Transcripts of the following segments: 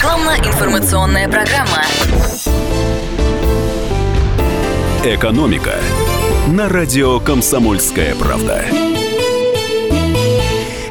Рекламно-информационная программа. «Экономика» на радио «Комсомольская правда».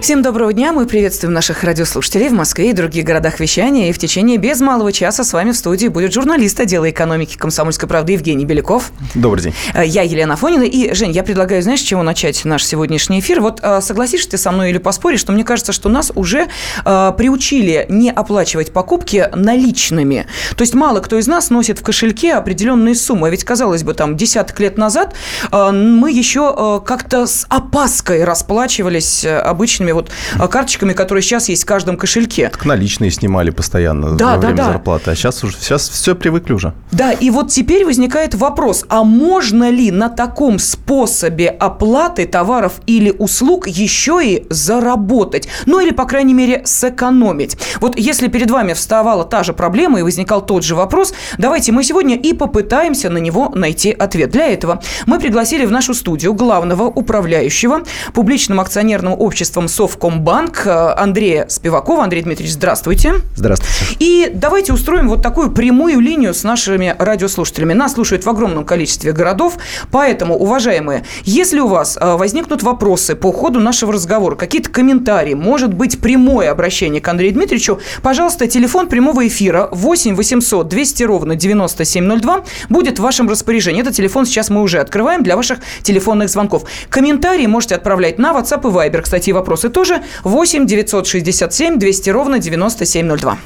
Всем доброго дня. Мы приветствуем наших радиослушателей в Москве и других городах вещания. И в течение без малого часа с вами в студии будет журналист отдела экономики «Комсомольской правды» Евгений Беляков. Добрый день. Э, я Елена Фонина. И, Жень, я предлагаю, знаешь, с чего начать наш сегодняшний эфир? Вот э, согласишься ты со мной или поспоришь, что мне кажется, что нас уже э, приучили не оплачивать покупки наличными. То есть мало кто из нас носит в кошельке определенные суммы. А ведь, казалось бы, там десяток лет назад э, мы еще э, как-то с опаской расплачивались э, обычными этими вот а, карточками, которые сейчас есть в каждом кошельке. Так наличные снимали постоянно да, во время да. зарплаты, а сейчас уже сейчас все привыкли уже. Да, и вот теперь возникает вопрос, а можно ли на таком способе оплаты товаров или услуг еще и заработать? Ну или, по крайней мере, сэкономить. Вот если перед вами вставала та же проблема и возникал тот же вопрос, давайте мы сегодня и попытаемся на него найти ответ. Для этого мы пригласили в нашу студию главного управляющего публичным акционерным обществом Совкомбанк э, Андрея Спивакова. Андрей Дмитриевич, здравствуйте. Здравствуйте. И давайте устроим вот такую прямую линию с нашими радиослушателями. Нас слушают в огромном количестве городов, поэтому, уважаемые, если у вас э, возникнут вопросы по ходу нашего разговора, какие-то комментарии, может быть, прямое обращение к Андрею Дмитриевичу, пожалуйста, телефон прямого эфира 8 800 200 ровно 9702 будет в вашем распоряжении. Этот телефон сейчас мы уже открываем для ваших телефонных звонков. Комментарии можете отправлять на WhatsApp и Viber. Кстати, вопросы тоже 8 967 200 ровно 9702.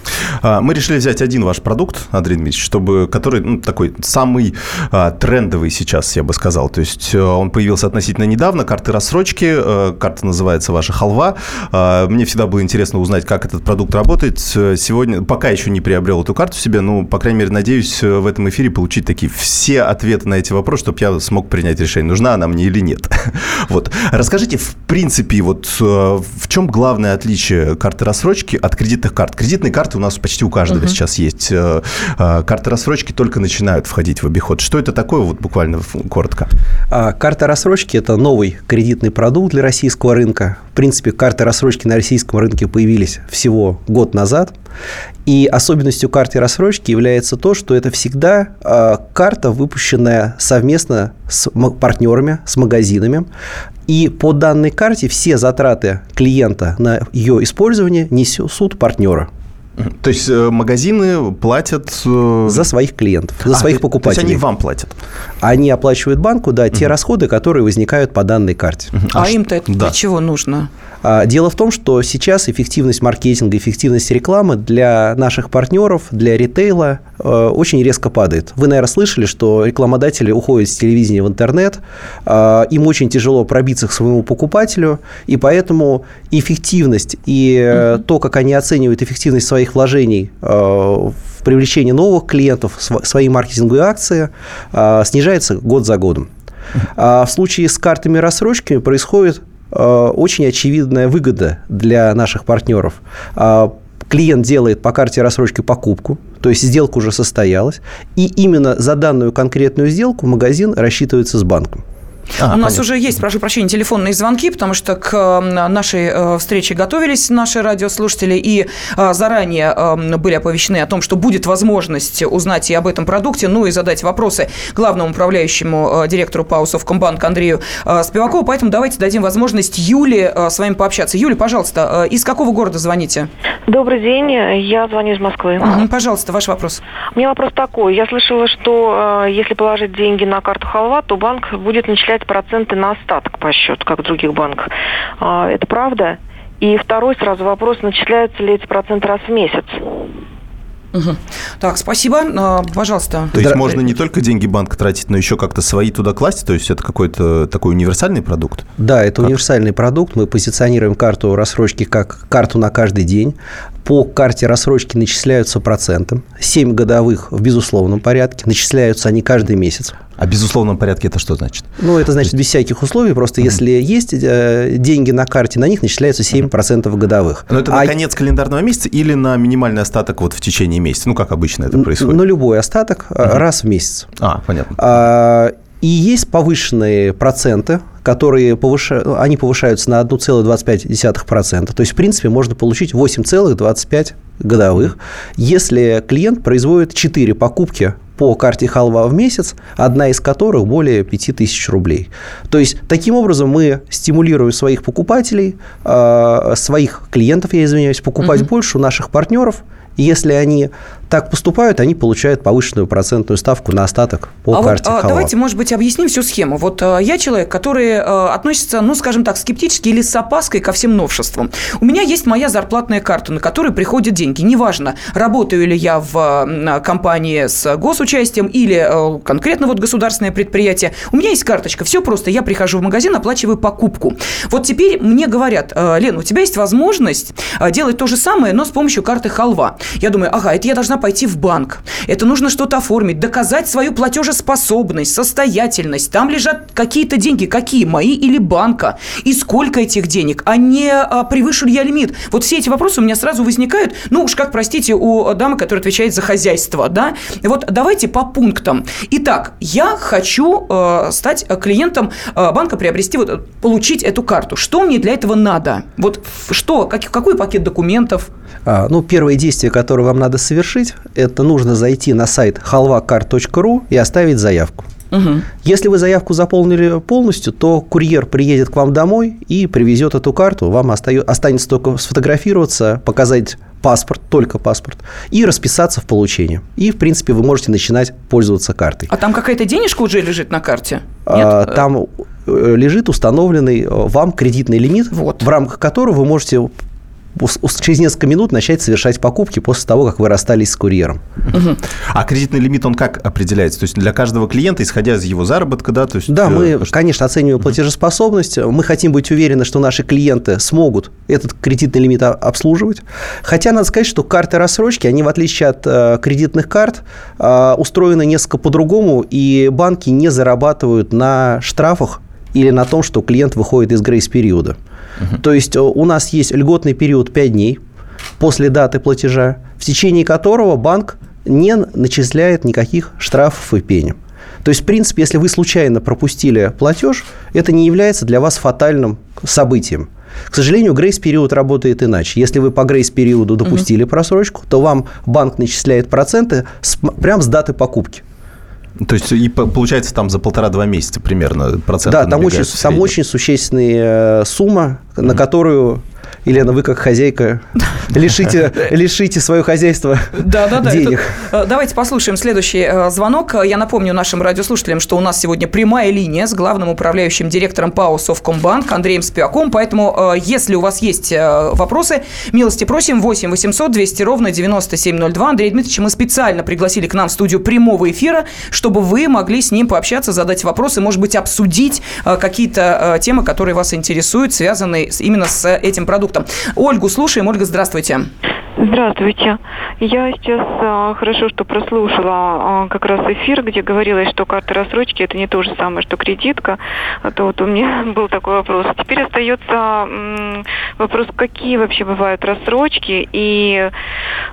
А, мы решили взять один ваш продукт, Андрей Дмитриевич, чтобы, который ну, такой самый а, трендовый сейчас, я бы сказал. То есть э, он появился относительно недавно, карты рассрочки, а, карта называется ваша халва. А, мне всегда было интересно узнать, как этот продукт работает. Сегодня, пока еще не приобрел эту карту себе, ну, по крайней мере, надеюсь в этом эфире получить такие все ответы на эти вопросы, чтобы я смог принять решение, нужна она мне или нет. Вот. Расскажите, в принципе, вот в чем главное отличие карты рассрочки от кредитных карт? Кредитные карты у нас почти у каждого uh-huh. сейчас есть. Э, э, карты рассрочки только начинают входить в обиход. Что это такое, вот буквально коротко? А, карта рассрочки – это новый кредитный продукт для российского рынка. В принципе, карты рассрочки на российском рынке появились всего год назад. И особенностью карты рассрочки является то, что это всегда э, карта, выпущенная совместно с партнерами, с магазинами. И по данной карте все затраты клиента на ее использование несут партнера. То есть э, магазины платят э, за своих клиентов, за а, своих то, покупателей. То есть они вам платят? Они оплачивают банку, да, те угу. расходы, которые возникают по данной карте. Угу. А, а им-то это да. для чего нужно? А, дело в том, что сейчас эффективность маркетинга, эффективность рекламы для наших партнеров, для ритейла э, очень резко падает. Вы, наверное, слышали, что рекламодатели уходят с телевидения в интернет, а, им очень тяжело пробиться к своему покупателю, и поэтому эффективность и угу. то, как они оценивают эффективность своих вложений э, в привлечение новых клиентов, свои маркетинговые акции, э, снижается год за годом. А в случае с картами рассрочками происходит Э, очень очевидная выгода для наших партнеров. А, клиент делает по карте рассрочки покупку, то есть сделка уже состоялась, и именно за данную конкретную сделку магазин рассчитывается с банком. А, У нас понятно. уже есть, прошу прощения, телефонные звонки, потому что к нашей э, встрече готовились наши радиослушатели и э, заранее э, были оповещены о том, что будет возможность узнать и об этом продукте, ну и задать вопросы главному управляющему директору ПАО Совкомбанк Андрею Спивакову. Поэтому давайте дадим возможность Юле с вами пообщаться. Юля, пожалуйста, из какого города звоните? Добрый день, я звоню из Москвы. Угу, пожалуйста, ваш вопрос. У меня вопрос такой. Я слышала, что если положить деньги на карту Халва, то банк будет начислять начислять проценты на остаток по счету, как в других банках. А, это правда? И второй сразу вопрос, начисляются ли эти проценты раз в месяц? Угу. Так, спасибо. А, пожалуйста. То есть Здра... можно не только деньги банка тратить, но еще как-то свои туда класть? То есть это какой-то такой универсальный продукт? Да, это как? универсальный продукт. Мы позиционируем карту рассрочки как карту на каждый день. По карте рассрочки начисляются проценты. 7 годовых в безусловном порядке. Начисляются они каждый месяц. А в безусловном порядке это что значит? Ну, это значит без всяких условий. Просто mm-hmm. если есть э, деньги на карте, на них начисляются 7% mm-hmm. годовых. Но это а... на конец календарного месяца или на минимальный остаток вот в течение месяца? Ну, как обычно это происходит? На любой остаток mm-hmm. раз в месяц. А, понятно. А, и есть повышенные проценты которые повышают, они повышаются на 1,25%. То есть, в принципе, можно получить 8,25 годовых, если клиент производит 4 покупки по карте халва в месяц, одна из которых более 5000 рублей. То есть, таким образом мы стимулируем своих покупателей, э, своих клиентов, я извиняюсь, покупать угу. больше у наших партнеров. Если они так поступают, они получают повышенную процентную ставку на остаток по а карте вот, Халва. Давайте, может быть, объясним всю схему. Вот а, я человек, который а, относится, ну, скажем так, скептически или с опаской ко всем новшествам. У меня есть моя зарплатная карта, на которую приходят деньги. Неважно, работаю ли я в компании с госучастием или конкретно вот государственное предприятие. У меня есть карточка, все просто. Я прихожу в магазин, оплачиваю покупку. Вот теперь мне говорят, Лен, у тебя есть возможность делать то же самое, но с помощью карты Халва. Я думаю, ага, это я должна пойти в банк. Это нужно что-то оформить, доказать свою платежеспособность, состоятельность. Там лежат какие-то деньги. Какие? Мои или банка? И сколько этих денег? А не а, превышу ли я лимит? Вот все эти вопросы у меня сразу возникают. Ну уж как, простите, у дамы, которая отвечает за хозяйство, да? Вот давайте по пунктам. Итак, я хочу э, стать клиентом э, банка, приобрести, вот, получить эту карту. Что мне для этого надо? Вот что? Как, какой пакет документов? А, ну, первое действие, которое вам надо совершить, это нужно зайти на сайт halvacard.ru и оставить заявку. Угу. Если вы заявку заполнили полностью, то курьер приедет к вам домой и привезет эту карту. Вам останется только сфотографироваться, показать паспорт, только паспорт, и расписаться в получении. И, в принципе, вы можете начинать пользоваться картой. А там какая-то денежка уже лежит на карте? Нет? А, там э, лежит установленный э, вам кредитный лимит, вот. в рамках которого вы можете через несколько минут начать совершать покупки после того, как вы расстались с курьером. Угу. А кредитный лимит, он как определяется? То есть для каждого клиента, исходя из его заработка, да? То есть, да, мы, э, что... конечно, оцениваем платежеспособность. Мы хотим быть уверены, что наши клиенты смогут этот кредитный лимит обслуживать. Хотя надо сказать, что карты рассрочки, они, в отличие от э, кредитных карт, э, устроены несколько по-другому, и банки не зарабатывают на штрафах или на том, что клиент выходит из грейс-периода. Угу. То есть э, у нас есть льготный период 5 дней после даты платежа, в течение которого банк не начисляет никаких штрафов и пени. То есть, в принципе, если вы случайно пропустили платеж, это не является для вас фатальным событием. К сожалению, грейс-период работает иначе. Если вы по грейс-периоду допустили угу. просрочку, то вам банк начисляет проценты с, прямо с даты покупки. То есть, и получается, там за полтора-два месяца примерно процент. Да, там очень, там очень существенная э, сумма, mm-hmm. на которую Елена, вы как хозяйка лишите, лишите свое хозяйство да, да, да, денег. Это... Давайте послушаем следующий э, звонок. Я напомню нашим радиослушателям, что у нас сегодня прямая линия с главным управляющим директором ПАО «Совкомбанк» Андреем Спиаком. Поэтому, э, если у вас есть э, вопросы, милости просим 8 800 200 ровно 9702. Андрей Дмитриевич, мы специально пригласили к нам в студию прямого эфира, чтобы вы могли с ним пообщаться, задать вопросы, может быть, обсудить какие-то темы, которые вас интересуют, связанные именно с этим продуктом продуктам. Ольгу слушаем. Ольга, здравствуйте. Здравствуйте. Я сейчас а, хорошо, что прослушала а, как раз эфир, где говорилось, что карта рассрочки это не то же самое, что кредитка. А то вот у меня был такой вопрос. Теперь остается м, вопрос, какие вообще бывают рассрочки и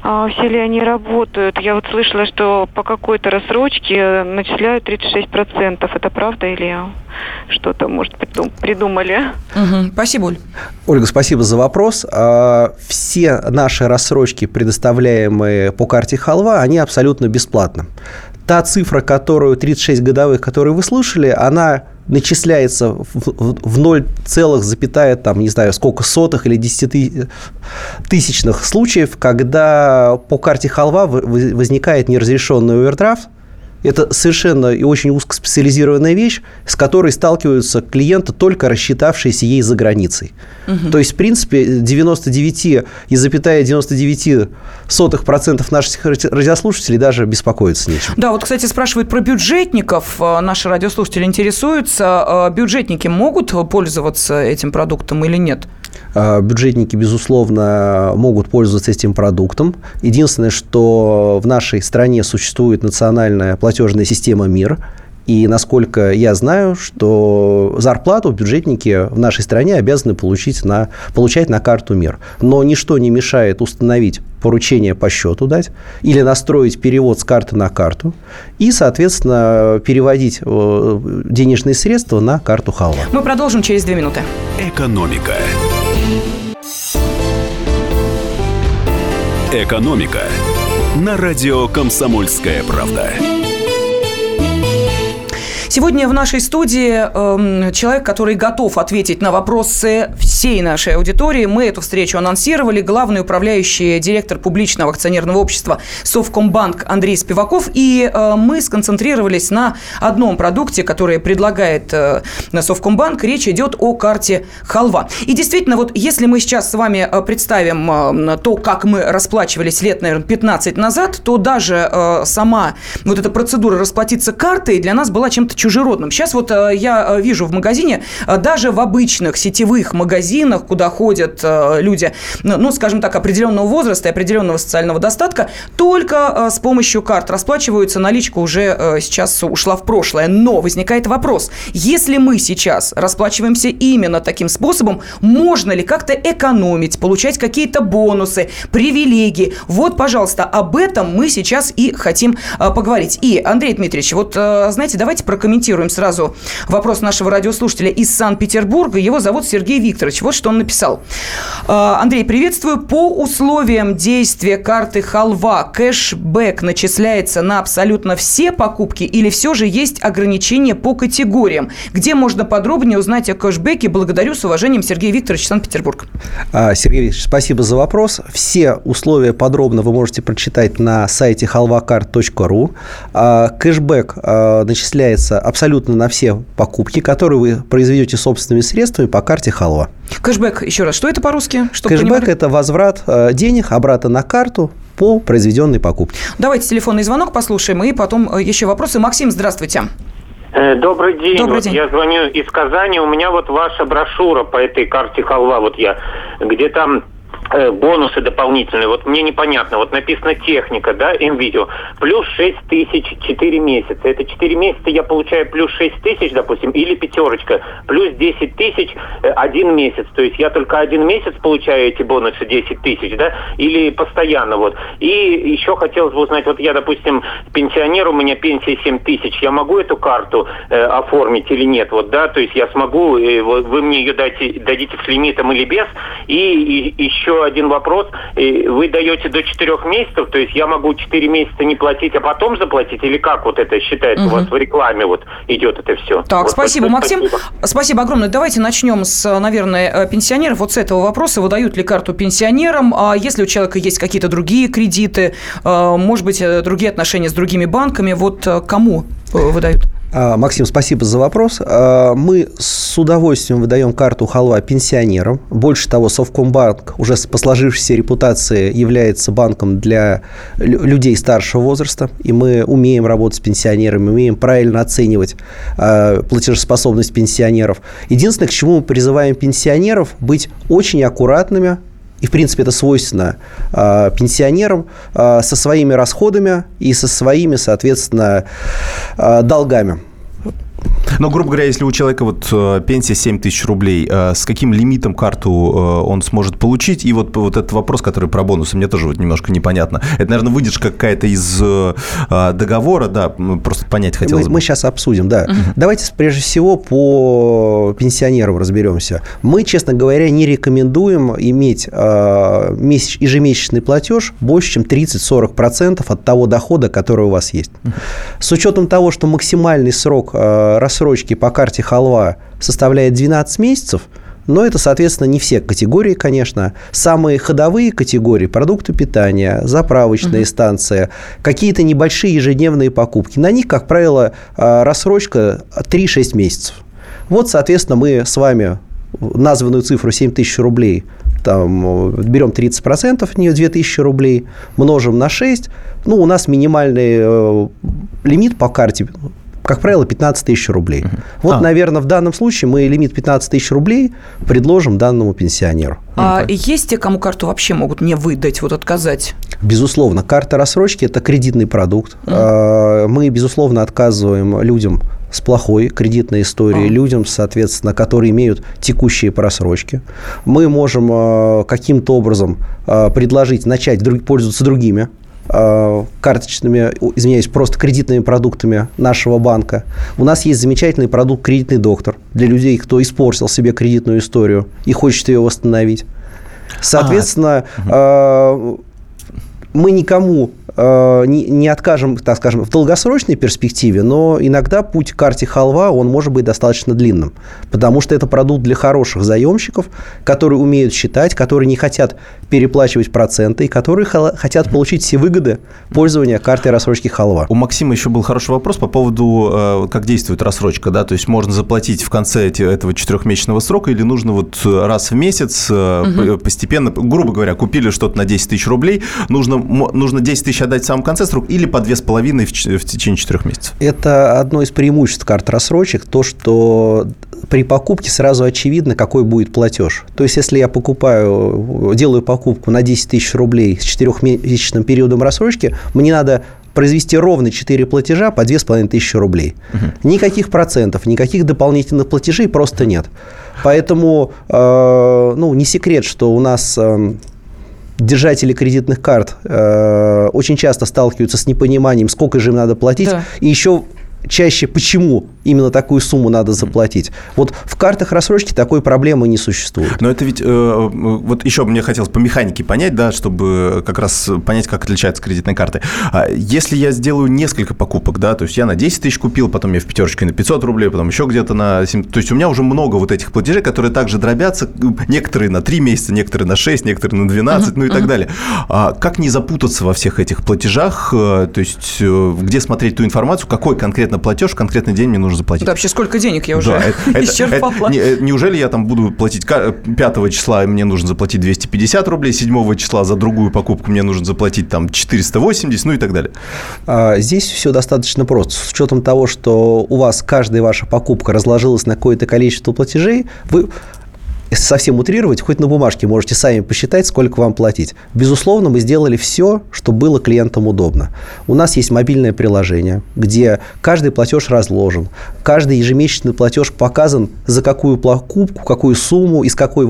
а, все ли они работают. Я вот слышала, что по какой-то рассрочке начисляют 36%. Это правда или что-то, может, придумали? Угу. Спасибо, Оль. Ольга, спасибо за вопрос. А, все наши рассрочки, предоставляемые по карте Халва, они абсолютно бесплатны. Та цифра, которую 36 годовых, которую вы слышали, она начисляется в, в 0, запятая, там, не знаю, сколько сотых или десятитысячных случаев, когда по карте халва возникает неразрешенный овердрафт, это совершенно и очень узкоспециализированная вещь, с которой сталкиваются клиенты, только рассчитавшиеся ей за границей. Угу. То есть, в принципе, 99 и запятая 99 сотых процентов наших радиослушателей даже беспокоиться нечем. Да, вот, кстати, спрашивают про бюджетников. Э, наши радиослушатели интересуются. Э, бюджетники могут пользоваться этим продуктом или нет? Э, бюджетники, безусловно, могут пользоваться этим продуктом. Единственное, что в нашей стране существует национальная платежная система МИР, И насколько я знаю, что зарплату бюджетники в нашей стране обязаны получить на, получать на карту МИР. Но ничто не мешает установить поручение по счету дать или настроить перевод с карты на карту и, соответственно, переводить э, денежные средства на карту Халва. Мы продолжим через две минуты. Экономика. Экономика на радио «Комсомольская правда». Сегодня в нашей студии э, человек, который готов ответить на вопросы всей нашей аудитории. Мы эту встречу анонсировали. Главный управляющий директор публичного акционерного общества Совкомбанк Андрей Спиваков. И э, мы сконцентрировались на одном продукте, который предлагает э, Совкомбанк. Речь идет о карте Халва. И действительно, вот если мы сейчас с вами э, представим э, то, как мы расплачивались лет, наверное, 15 назад, то даже э, сама вот эта процедура расплатиться картой для нас была чем-то чужеродным. Сейчас вот э, я э, вижу в магазине, э, даже в обычных сетевых магазинах, куда ходят люди, ну, ну, скажем так, определенного возраста и определенного социального достатка, только с помощью карт расплачиваются. Наличка уже сейчас ушла в прошлое. Но возникает вопрос, если мы сейчас расплачиваемся именно таким способом, можно ли как-то экономить, получать какие-то бонусы, привилегии? Вот, пожалуйста, об этом мы сейчас и хотим поговорить. И, Андрей Дмитриевич, вот, знаете, давайте прокомментируем прокомментируем сразу вопрос нашего радиослушателя из Санкт-Петербурга. Его зовут Сергей Викторович. Вот что он написал. «А, Андрей, приветствую. По условиям действия карты Халва кэшбэк начисляется на абсолютно все покупки или все же есть ограничения по категориям? Где можно подробнее узнать о кэшбэке? Благодарю. С уважением, Сергей Викторович, Санкт-Петербург. А, Сергей Викторович, спасибо за вопрос. Все условия подробно вы можете прочитать на сайте halvacard.ru. А, кэшбэк начисляется абсолютно на все покупки, которые вы произведете собственными средствами по карте Халва. Кэшбэк, еще раз, что это по-русски? Кэшбэк понимали? – это возврат э, денег обратно на карту по произведенной покупке. Давайте телефонный звонок послушаем, и потом э, еще вопросы. Максим, здравствуйте. Э, добрый день. Добрый вот день. Я звоню из Казани. У меня вот ваша брошюра по этой карте халва. Вот я где там бонусы дополнительные. Вот мне непонятно. Вот написано техника, да, МВидео. Плюс 6 тысяч 4 месяца. Это 4 месяца я получаю плюс 6 тысяч, допустим, или пятерочка. Плюс 10 тысяч э, один месяц. То есть я только один месяц получаю эти бонусы 10 тысяч, да, или постоянно вот. И еще хотелось бы узнать, вот я, допустим, пенсионер, у меня пенсия 7 тысяч. Я могу эту карту э, оформить или нет? Вот, да, то есть я смогу, э, вы мне ее дайте, дадите с лимитом или без. И, и еще один вопрос. Вы даете до 4 месяцев, то есть я могу 4 месяца не платить, а потом заплатить? Или как вот это считается? Угу. У вас в рекламе вот идет это все. Так, вот, спасибо, вот, Максим. Спасибо. спасибо огромное. Давайте начнем с, наверное, э, пенсионеров. Вот с этого вопроса. Выдают ли карту пенсионерам? А если у человека есть какие-то другие кредиты, э, может быть, э, другие отношения с другими банками, вот кому выдают? А, Максим, спасибо за вопрос. А, мы с удовольствием выдаем карту халва пенсионерам. Больше того, Совкомбанк уже по сложившейся репутации является банком для людей старшего возраста, и мы умеем работать с пенсионерами, умеем правильно оценивать а, платежеспособность пенсионеров. Единственное, к чему мы призываем пенсионеров, быть очень аккуратными и, в принципе, это свойственно э, пенсионерам э, со своими расходами и со своими, соответственно, э, долгами. Но, грубо говоря, если у человека вот э, пенсия 7 тысяч рублей, э, с каким лимитом карту э, он сможет получить? И вот, вот этот вопрос, который про бонусы, мне тоже вот немножко непонятно. Это, наверное, выдержка какая-то из договора, да, просто понять хотелось мы, бы. Мы сейчас обсудим, да. Угу. Давайте прежде всего по пенсионерам разберемся. Мы, честно говоря, не рекомендуем иметь ежемесячный платеж больше, чем 30-40% от того дохода, который у вас есть. Угу. С учетом того, что максимальный срок рассрочки по карте халва составляет 12 месяцев, но это, соответственно, не все категории, конечно. Самые ходовые категории – продукты питания, заправочные угу. станции, какие-то небольшие ежедневные покупки. На них, как правило, а, рассрочка 3-6 месяцев. Вот, соответственно, мы с вами названную цифру 7 тысяч рублей, там, берем 30%, от нее 2 тысячи рублей, множим на 6, ну, у нас минимальный э, лимит по карте как правило, 15 тысяч рублей. Угу. Вот, а. наверное, в данном случае мы лимит 15 тысяч рублей предложим данному пенсионеру. А есть те, кому карту вообще могут не выдать, вот отказать? Безусловно, карта рассрочки – это кредитный продукт. Mm. Мы, безусловно, отказываем людям с плохой кредитной историей, а. людям, соответственно, которые имеют текущие просрочки. Мы можем а, каким-то образом а, предложить начать пользоваться другими карточными, извиняюсь, просто кредитными продуктами нашего банка. У нас есть замечательный продукт «Кредитный доктор» для людей, кто испортил себе кредитную историю и хочет ее восстановить. Соответственно, а. мы никому Э, не, не откажем, так скажем, в долгосрочной перспективе, но иногда путь к карте халва, он может быть достаточно длинным, потому что это продукт для хороших заемщиков, которые умеют считать, которые не хотят переплачивать проценты и которые хотят получить все выгоды пользования картой рассрочки халва. У Максима еще был хороший вопрос по поводу, э, как действует рассрочка, да, то есть можно заплатить в конце этого четырехмесячного срока или нужно вот раз в месяц угу. постепенно, грубо говоря, купили что-то на 10 тысяч рублей, нужно, нужно 10 тысяч отдать в самом конце срока или по 2,5 в, в течение 4 месяцев? Это одно из преимуществ карт рассрочек, то, что при покупке сразу очевидно, какой будет платеж. То есть, если я покупаю, делаю покупку на 10 тысяч рублей с 4-месячным периодом рассрочки, мне надо произвести ровно 4 платежа по 2500 рублей. Угу. Никаких процентов, никаких дополнительных платежей просто нет. Поэтому, э, ну, не секрет, что у нас э, держатели кредитных карт э, очень часто сталкиваются с непониманием, сколько же им надо платить, да. и еще чаще почему именно такую сумму надо заплатить. Вот в картах рассрочки такой проблемы не существует. Но это ведь, э, вот еще мне хотелось по механике понять, да, чтобы как раз понять, как отличаются кредитные карты. А если я сделаю несколько покупок, да, то есть я на 10 тысяч купил, потом я в пятерочке на 500 рублей, потом еще где-то на 7, то есть у меня уже много вот этих платежей, которые также дробятся, некоторые на 3 месяца, некоторые на 6, некоторые на 12, uh-huh, ну и uh-huh. так далее. А как не запутаться во всех этих платежах, э, то есть э, где смотреть ту информацию, какой конкретно платеж в конкретный день мне нужно заплатить? Да, вообще сколько денег я уже да, исчерпала. Это, не, неужели я там буду платить 5 числа, мне нужно заплатить 250 рублей, 7 числа за другую покупку мне нужно заплатить там 480, ну и так далее? А, здесь все достаточно просто. С учетом того, что у вас каждая ваша покупка разложилась на какое-то количество платежей, вы если совсем утрировать, хоть на бумажке можете сами посчитать, сколько вам платить. Безусловно, мы сделали все, что было клиентам удобно. У нас есть мобильное приложение, где каждый платеж разложен, каждый ежемесячный платеж показан, за какую покупку, какую сумму, из какой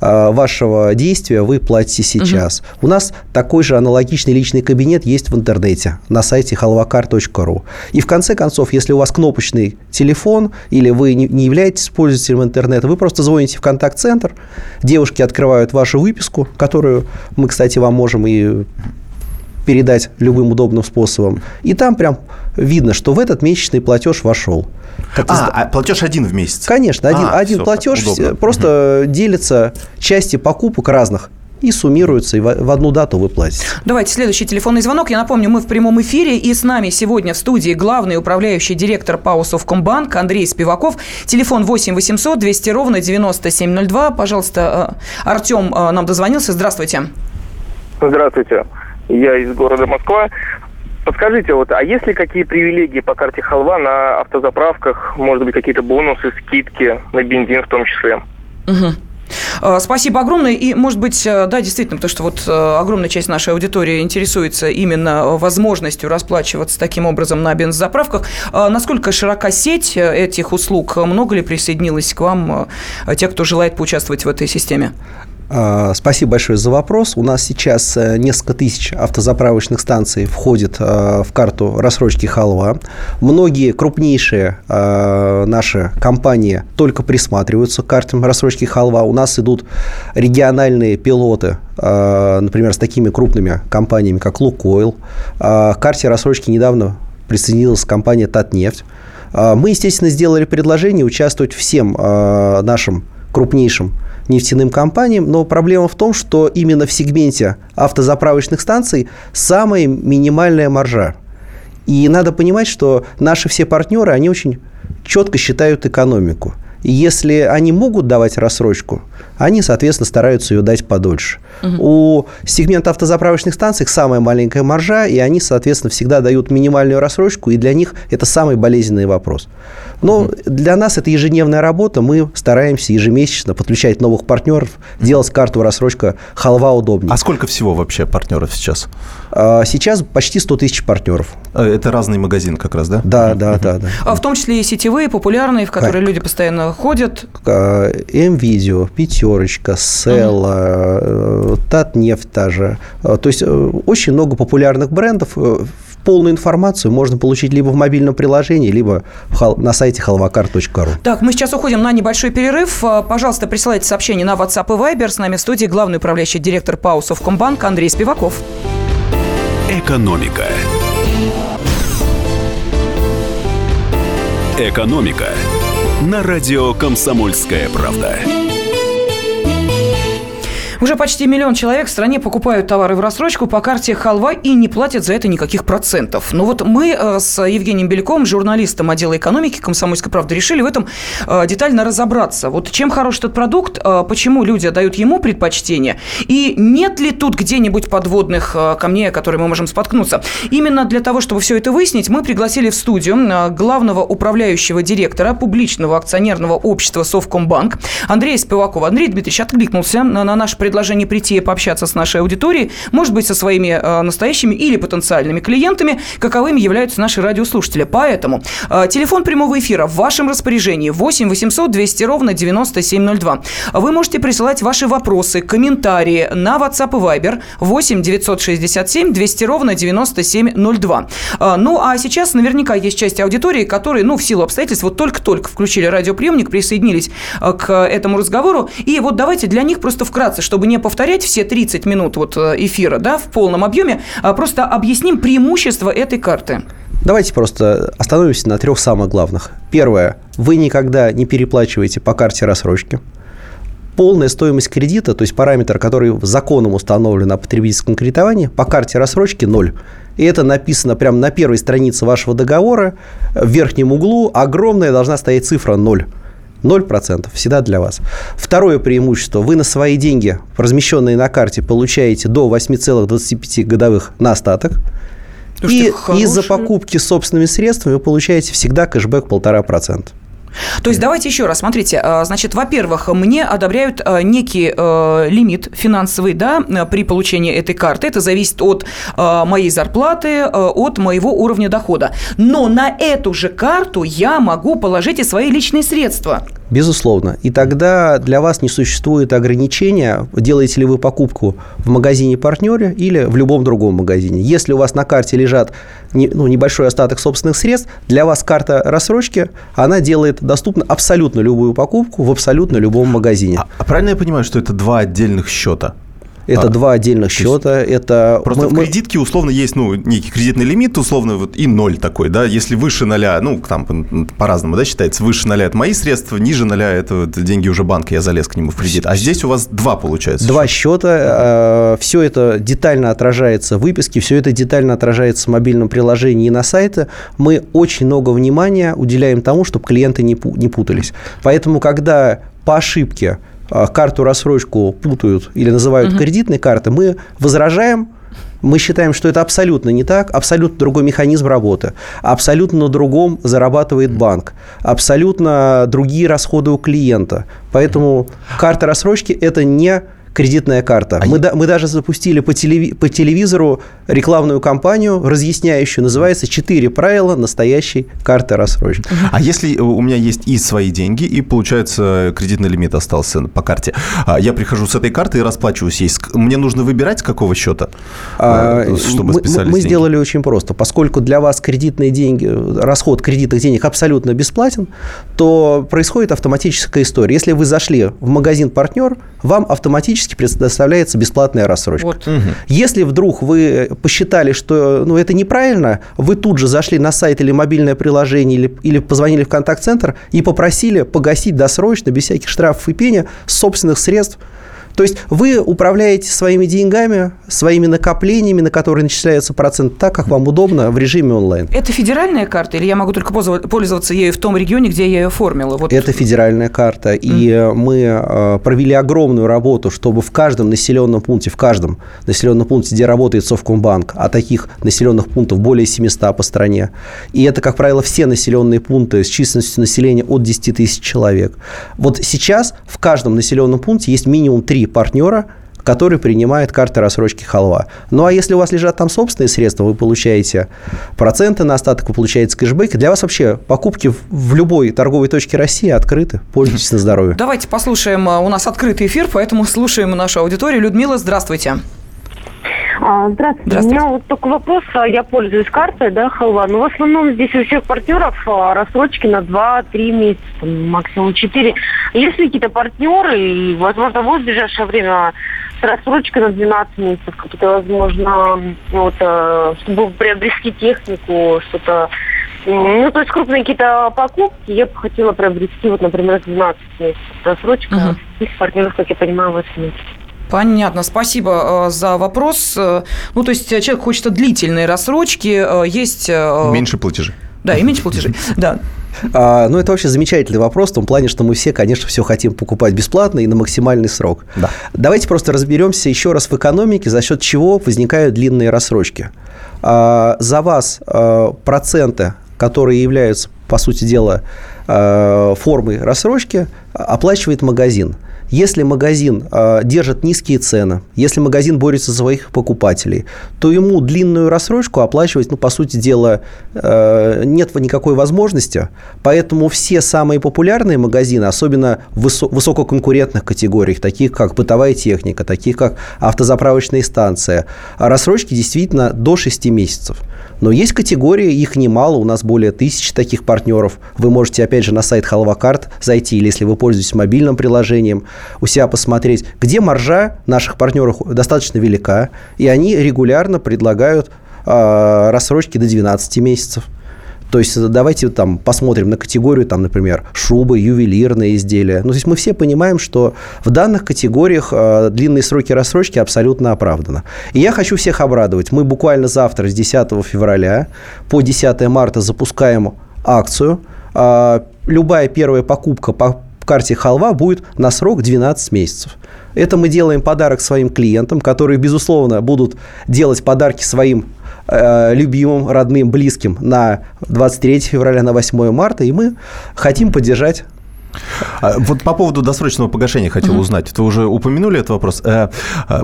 а, вашего действия вы платите сейчас. Угу. У нас такой же аналогичный личный кабинет есть в интернете на сайте halvakar.ru. И в конце концов, если у вас кнопочный телефон или вы не являетесь пользователем интернета, вы просто звоните в контакт контакт-центр, девушки открывают вашу выписку, которую мы, кстати, вам можем и передать любым удобным способом. И там прям видно, что в этот месячный платеж вошел. А, а платеж один в месяц? Конечно, один, а, один все, платеж просто угу. делится части покупок разных и суммируются, и в одну дату вы платите. Давайте следующий телефонный звонок. Я напомню, мы в прямом эфире, и с нами сегодня в студии главный управляющий директор ПАО «Совкомбанк» Андрей Спиваков. Телефон 8 800 200 ровно 9702. Пожалуйста, э, Артем э, нам дозвонился. Здравствуйте. Здравствуйте. Я из города Москва. Подскажите, вот, а есть ли какие привилегии по карте Халва на автозаправках? Может быть, какие-то бонусы, скидки на бензин в том числе? Угу. Э, спасибо огромное. И, может быть, э, да, действительно, потому что вот э, огромная часть нашей аудитории интересуется именно возможностью расплачиваться таким образом на бензозаправках. Насколько широка сеть этих услуг? Много ли присоединилось к вам тех, кто желает поучаствовать в этой системе? А, спасибо большое за вопрос. У нас сейчас э, несколько тысяч автозаправочных станций входит э, в карту рассрочки халва. Многие крупнейшие э, наши компании только присматриваются к картам рассрочки халва. У нас идут региональные пилоты, например, с такими крупными компаниями, как Лукойл. К карте рассрочки недавно присоединилась компания Татнефть. Мы, естественно, сделали предложение участвовать всем нашим крупнейшим нефтяным компаниям, но проблема в том, что именно в сегменте автозаправочных станций самая минимальная маржа. И надо понимать, что наши все партнеры, они очень четко считают экономику. Если они могут давать рассрочку, они, соответственно, стараются ее дать подольше. Угу. У сегмента автозаправочных станций самая маленькая маржа, и они, соответственно, всегда дают минимальную рассрочку, и для них это самый болезненный вопрос. Но угу. для нас это ежедневная работа, мы стараемся ежемесячно подключать новых партнеров, угу. делать карту рассрочка халва удобнее. А сколько всего вообще партнеров сейчас? А, сейчас почти 100 тысяч партнеров. Э, это разный магазин как раз, да? Да, да, да. да. А в том числе и сетевые, популярные, в которые как? люди постоянно ходят? М-видео, Пятерочка, Села, угу. Татнефть та же. То есть очень много популярных брендов, полную информацию можно получить либо в мобильном приложении, либо на сайте halvakar.ru. Так, мы сейчас уходим на небольшой перерыв. А, пожалуйста, присылайте сообщение на WhatsApp и Viber. С нами в студии главный управляющий директор ПАО Совкомбанк Андрей Спиваков. Экономика. Экономика на радио «Комсомольская правда». Уже почти миллион человек в стране покупают товары в рассрочку по карте «Халва» и не платят за это никаких процентов. Но ну вот мы э, с Евгением Беляком, журналистом отдела экономики «Комсомольской правды», решили в этом э, детально разобраться. Вот чем хорош этот продукт, э, почему люди отдают ему предпочтение, и нет ли тут где-нибудь подводных камней, о которые мы можем споткнуться. Именно для того, чтобы все это выяснить, мы пригласили в студию главного управляющего директора публичного акционерного общества «Совкомбанк» Андрея Спивакова. Андрей Дмитриевич откликнулся на наш предложение предложение прийти и пообщаться с нашей аудиторией, может быть, со своими э, настоящими или потенциальными клиентами, каковыми являются наши радиослушатели. Поэтому э, телефон прямого эфира в вашем распоряжении 8 800 200 ровно 9702. Вы можете присылать ваши вопросы, комментарии на WhatsApp и Viber 8 967 200 ровно 9702. Э, ну, а сейчас наверняка есть часть аудитории, которые, ну, в силу обстоятельств, вот только-только включили радиоприемник, присоединились к этому разговору. И вот давайте для них просто вкратце, чтобы чтобы не повторять все 30 минут вот э, эфира да, в полном объеме, а просто объясним преимущества этой карты. Давайте просто остановимся на трех самых главных. Первое. Вы никогда не переплачиваете по карте рассрочки. Полная стоимость кредита, то есть параметр, который законом установлен о потребительском кредитовании, по карте рассрочки – ноль. И это написано прямо на первой странице вашего договора. В верхнем углу огромная должна стоять цифра ноль. 0% всегда для вас. Второе преимущество. Вы на свои деньги, размещенные на карте, получаете до 8,25 годовых на остаток. И из-за покупки собственными средствами вы получаете всегда кэшбэк 1,5%. То есть давайте еще раз, смотрите, а, значит, во-первых, мне одобряют а, некий а, лимит финансовый, да, при получении этой карты. Это зависит от моей зарплаты, от моего уровня дохода. Но на эту же карту я могу положить и свои личные средства. Безусловно. И тогда для вас не существует ограничения, делаете ли вы покупку в магазине партнере или в любом другом магазине. Если у вас на карте лежат ну, небольшой остаток собственных средств, для вас карта рассрочки, она делает доступно абсолютно любую покупку в абсолютно любом магазине. А, а правильно я понимаю, что это два отдельных счета? Это а, два отдельных счета. Это просто мы, в кредитке условно есть ну некий кредитный лимит условно вот и ноль такой, да. Если выше ноля, ну там по-разному, да, считается, выше ноля это мои средства, ниже ноля это, вот, деньги уже банка, я залез к нему в кредит. А здесь у вас два получается. Два счета. Э, все это детально отражается в выписке, все это детально отражается в мобильном приложении и на сайте. Мы очень много внимания уделяем тому, чтобы клиенты не путались. Поэтому когда по ошибке а, карту рассрочку путают или называют угу. кредитной картой, мы возражаем, мы считаем, что это абсолютно не так, абсолютно другой механизм работы, абсолютно на другом зарабатывает банк, абсолютно другие расходы у клиента. Поэтому карта рассрочки – это не кредитная карта. А мы, да, мы даже запустили по, телеви, по телевизору рекламную кампанию, разъясняющую, называется «Четыре правила настоящей карты рассрочки». А если у меня есть и свои деньги, и, получается, кредитный лимит остался по карте, а я прихожу с этой карты и расплачиваюсь ей, мне нужно выбирать, с какого счета, а, э, чтобы мы, мы сделали очень просто. Поскольку для вас кредитные деньги, расход кредитных денег абсолютно бесплатен, то происходит автоматическая история. Если вы зашли в магазин «Партнер», вам автоматически автоматически предоставляется бесплатная рассрочка. Вот. Угу. Если вдруг вы посчитали, что ну, это неправильно, вы тут же зашли на сайт или мобильное приложение, или, или позвонили в контакт-центр и попросили погасить досрочно, без всяких штрафов и пения, собственных средств То есть вы управляете своими деньгами, своими накоплениями, на которые начисляется процент так, как вам удобно в режиме онлайн. Это федеральная карта или я могу только пользоваться ею в том регионе, где я ее оформила? Вот. Это федеральная карта. И mm. мы э, провели огромную работу, чтобы в каждом населенном пункте, в каждом населенном пункте, где работает Совкомбанк, а таких населенных пунктов более 700 по стране, и это, как правило, все населенные пункты с численностью населения от 10 тысяч человек. Вот сейчас в каждом населенном пункте есть минимум три партнера, который принимает карты рассрочки халва. Ну, а если у вас лежат там собственные средства, вы получаете проценты на остаток, вы получаете кэшбэк. Для вас вообще покупки в любой торговой точке России открыты. Пользуйтесь на здоровье. Давайте послушаем. У нас открытый эфир, поэтому слушаем нашу аудиторию. Людмила, здравствуйте. А, здравствуйте. здравствуйте. У меня вот только вопрос. А, я пользуюсь картой, да, халва. Но в основном здесь у всех партнеров а, рассрочки на 2-3 месяца, максимум 4. Есть ли какие-то партнеры, и, возможно, будет в ближайшее время с рассрочкой на 12 месяцев, какие-то, возможно, вот, чтобы приобрести технику, что-то ну, то есть крупные какие-то покупки я бы хотела приобрести, вот, например, 12 месяцев. Рассрочка. Uh-huh. партнеров, как я понимаю, 8 месяцев. Понятно, спасибо э, за вопрос. Э, ну, то есть человек хочет длительные рассрочки, э, есть... Меньше платежей. Да, и меньше платежей, да. А, ну, это вообще замечательный вопрос в том плане, что мы все, конечно, все хотим покупать бесплатно и на максимальный срок. Да. Давайте просто разберемся еще раз в экономике, за счет чего возникают длинные рассрочки. А, за вас а, проценты, которые являются, по сути дела, а, формой рассрочки, оплачивает магазин – если магазин э, держит низкие цены, если магазин борется за своих покупателей, то ему длинную рассрочку оплачивать, ну, по сути дела, э, нет никакой возможности. Поэтому все самые популярные магазины, особенно в высо- высококонкурентных категориях, таких как бытовая техника, таких как автозаправочные станции, рассрочки действительно до 6 месяцев. Но есть категории, их немало, у нас более тысячи таких партнеров. Вы можете, опять же, на сайт Халвакарт зайти, или если вы пользуетесь мобильным приложением, у себя посмотреть, где маржа наших партнеров достаточно велика, и они регулярно предлагают э, рассрочки до 12 месяцев. То есть давайте там посмотрим на категорию, там, например, шубы, ювелирные изделия. Ну, то есть мы все понимаем, что в данных категориях э, длинные сроки рассрочки абсолютно оправданы. И я хочу всех обрадовать. Мы буквально завтра, с 10 февраля по 10 марта запускаем акцию. Э, любая первая покупка по карте халва будет на срок 12 месяцев. Это мы делаем подарок своим клиентам, которые, безусловно, будут делать подарки своим Э, любимым, родным, близким на 23 февраля, на 8 марта, и мы хотим поддержать вот по поводу досрочного погашения хотел mm-hmm. узнать. Вы уже упомянули этот вопрос. Э, э,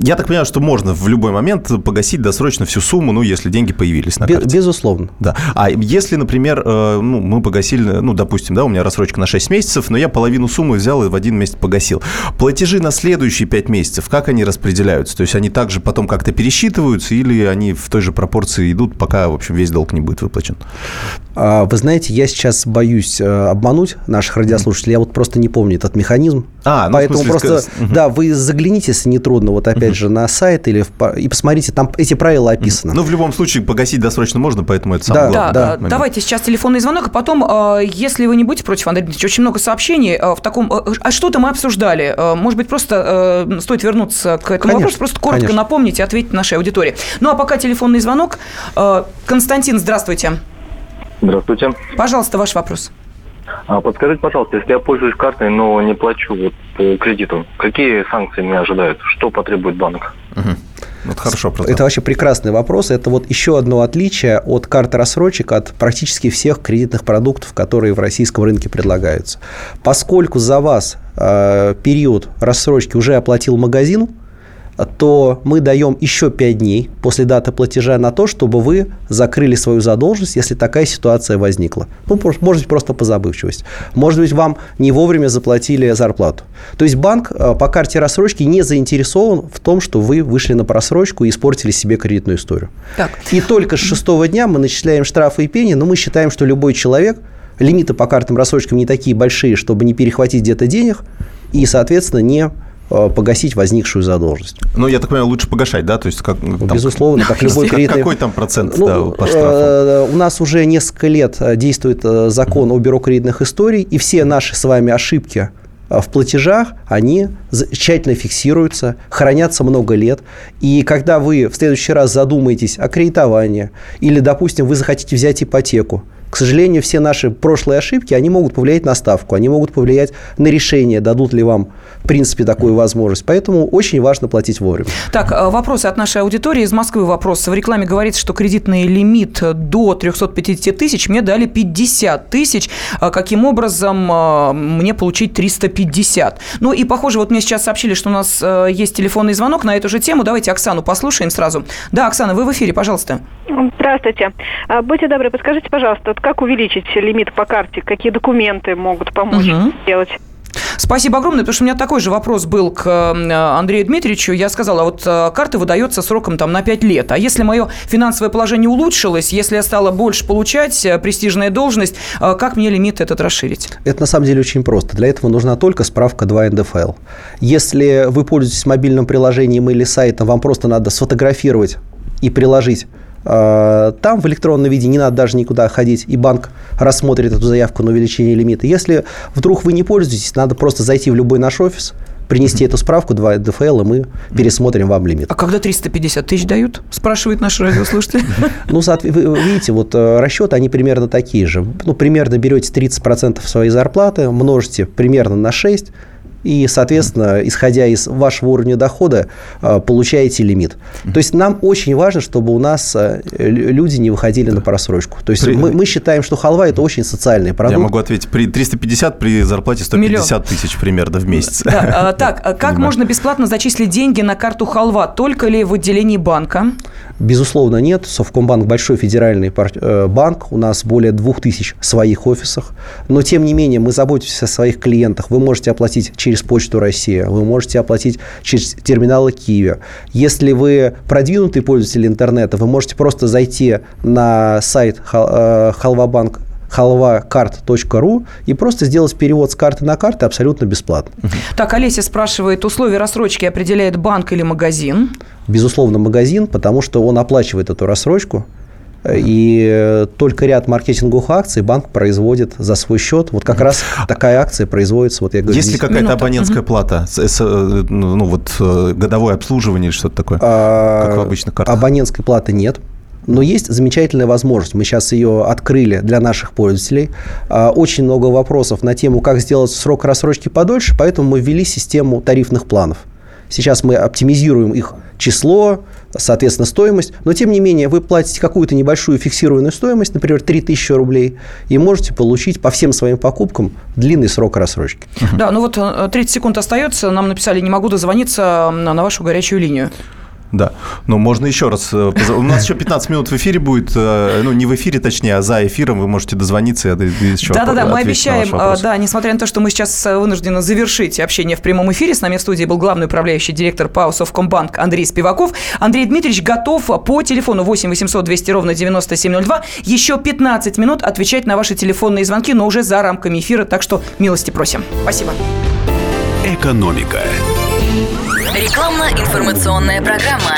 я так понимаю, что можно в любой момент погасить досрочно всю сумму, ну, если деньги появились на карте. Безусловно. Да. А если, например, ну, мы погасили, ну, допустим, да, у меня рассрочка на 6 месяцев, но я половину суммы взял и в один месяц погасил. Платежи на следующие 5 месяцев, как они распределяются? То есть они также потом как-то пересчитываются или они в той же пропорции идут, пока, в общем, весь долг не будет выплачен? А, вы знаете, я сейчас боюсь обмануть наших радиослушателей. Я вот просто не помню этот механизм. А, ну, Поэтому смысле, просто, сказ... да, вы загляните, если не трудно, вот опять же на сайт или в, и посмотрите, там эти правила описаны. Ну, в любом случае, погасить досрочно можно, поэтому это самое да, главное. Да, да. Давайте сейчас телефонный звонок, а потом, э, если вы не будете против, Андрей Дмитриевич, очень много сообщений э, в таком... Э, а что-то мы обсуждали. Может быть, просто стоит вернуться к этому конечно, вопросу, просто коротко конечно. напомнить и ответить нашей аудитории. Ну, а пока телефонный звонок. Константин, здравствуйте. Здравствуйте. Пожалуйста, ваш вопрос. А подскажите, пожалуйста, если я пользуюсь картой, но не плачу вот по кредиту, какие санкции меня ожидают? Что потребует банк? Угу. Вот хорошо. Это вообще прекрасный вопрос. Это вот еще одно отличие от карты рассрочек от практически всех кредитных продуктов, которые в российском рынке предлагаются. Поскольку за вас э, период рассрочки уже оплатил магазин, то мы даем еще 5 дней после даты платежа на то, чтобы вы закрыли свою задолженность, если такая ситуация возникла. Ну, может быть, просто по забывчивости. Может быть, вам не вовремя заплатили зарплату. То есть банк э, по карте рассрочки не заинтересован в том, что вы вышли на просрочку и испортили себе кредитную историю. Так. И только с шестого дня мы начисляем штрафы и пени, но мы считаем, что любой человек, лимиты по картам рассрочкам не такие большие, чтобы не перехватить где-то денег и, соответственно, не погасить возникшую задолженность. Ну, я так понимаю, лучше погашать, да? То есть, как, там, Безусловно, как любой кредитный... Какой там процент ну, да, по штрафу? Э, у нас уже несколько лет э, действует закон о бюро кредитных историй, и все наши с вами ошибки в платежах, они тщательно фиксируются, хранятся много лет. И когда вы в следующий раз задумаетесь о кредитовании или, допустим, вы захотите взять ипотеку, к сожалению, все наши прошлые ошибки, они могут повлиять на ставку, они могут повлиять на решение, дадут ли вам, в принципе, такую возможность. Поэтому очень важно платить вовремя. Так, э, вопросы от нашей аудитории. Из Москвы вопрос. В рекламе говорится, что кредитный лимит до 350 тысяч мне дали 50 тысяч. А каким образом э, мне получить 350? Ну и, похоже, вот мне сейчас сообщили, что у нас э, есть телефонный звонок на эту же тему. Давайте Оксану послушаем сразу. Да, Оксана, вы в эфире, пожалуйста. Здравствуйте. А, будьте добры, подскажите, пожалуйста, как увеличить лимит по карте? Какие документы могут помочь угу. сделать? Спасибо огромное, потому что у меня такой же вопрос был к э, Андрею Дмитриевичу. Я сказала, вот э, карта выдается сроком там на 5 лет. А если мое финансовое положение улучшилось, если я стала больше получать, э, престижная должность, как мне лимит этот расширить? Это на самом деле очень просто. Для этого нужна только справка 2 НДФЛ. Если вы пользуетесь мобильным приложением или сайтом, вам просто надо сфотографировать и приложить там в электронном виде не надо даже никуда ходить, и банк рассмотрит эту заявку на увеличение лимита. Если вдруг вы не пользуетесь, надо просто зайти в любой наш офис, принести эту справку, 2 ДФЛ, и мы пересмотрим вам лимит. А когда 350 тысяч дают, спрашивает наш радиослушатель? Ну, вы видите, вот э, расчеты, они примерно такие же. Ну, примерно берете 30% своей зарплаты, множите примерно на 6, и, соответственно, исходя из вашего уровня дохода, э, получаете лимит. То есть нам очень важно, чтобы у нас э, люди не выходили на просрочку. То есть при... мы, мы считаем, что халва – это очень социальный продукт. Я могу ответить, при 350 при зарплате 150 Миллион. тысяч примерно в месяц. Да, а, так, а как можно бесплатно зачислить деньги на карту халва? Только ли в отделении банка? Безусловно, нет. Совкомбанк – большой федеральный э, банк. У нас более 2000 своих офисах. Но, тем не менее, мы заботимся о своих клиентах. Вы можете оплатить через Почту России, вы можете оплатить через терминалы Киви. Если вы продвинутый пользователь интернета, вы можете просто зайти на сайт Халвабанк э, halvacard.ru и просто сделать перевод с карты на карту абсолютно бесплатно. Так, Олеся спрашивает, условия рассрочки определяет банк или магазин? Безусловно, магазин, потому что он оплачивает эту рассрочку. И только ряд маркетинговых акций банк производит за свой счет. Вот как раз такая акция производится. Вот я говорю, Есть ли какая-то абонентская плата? Ну, ну, вот э, годовое обслуживание или что-то такое? А, как в обычных картах? Абонентской платы нет. Но есть замечательная возможность. Мы сейчас ее открыли для наших пользователей. А, очень много вопросов на тему, как сделать срок рассрочки подольше, поэтому мы ввели систему тарифных планов. Сейчас мы оптимизируем их число, соответственно, стоимость. Но, тем не менее, вы платите какую-то небольшую фиксированную стоимость, например, 3000 рублей, и можете получить по всем своим покупкам длинный срок рассрочки. Да, ну вот 30 э, секунд остается. Нам написали, не могу дозвониться на вашу горячую линию. Да. Но можно еще раз. Э, у нас еще 15 минут в эфире будет. Э, ну, не в эфире, точнее, а за эфиром. Вы можете дозвониться и еще Да-да-да, мы обещаем, э, да, несмотря на то, что мы сейчас вынуждены завершить общение в прямом эфире, с нами в студии был главный управляющий директор ПАО Совкомбанк Андрей Спиваков. Андрей Дмитриевич готов по телефону 8 800 200 ровно 9702 еще 15 минут отвечать на ваши телефонные звонки, но уже за рамками эфира, так что милости просим. Спасибо. Экономика. Рекламно-информационная программа.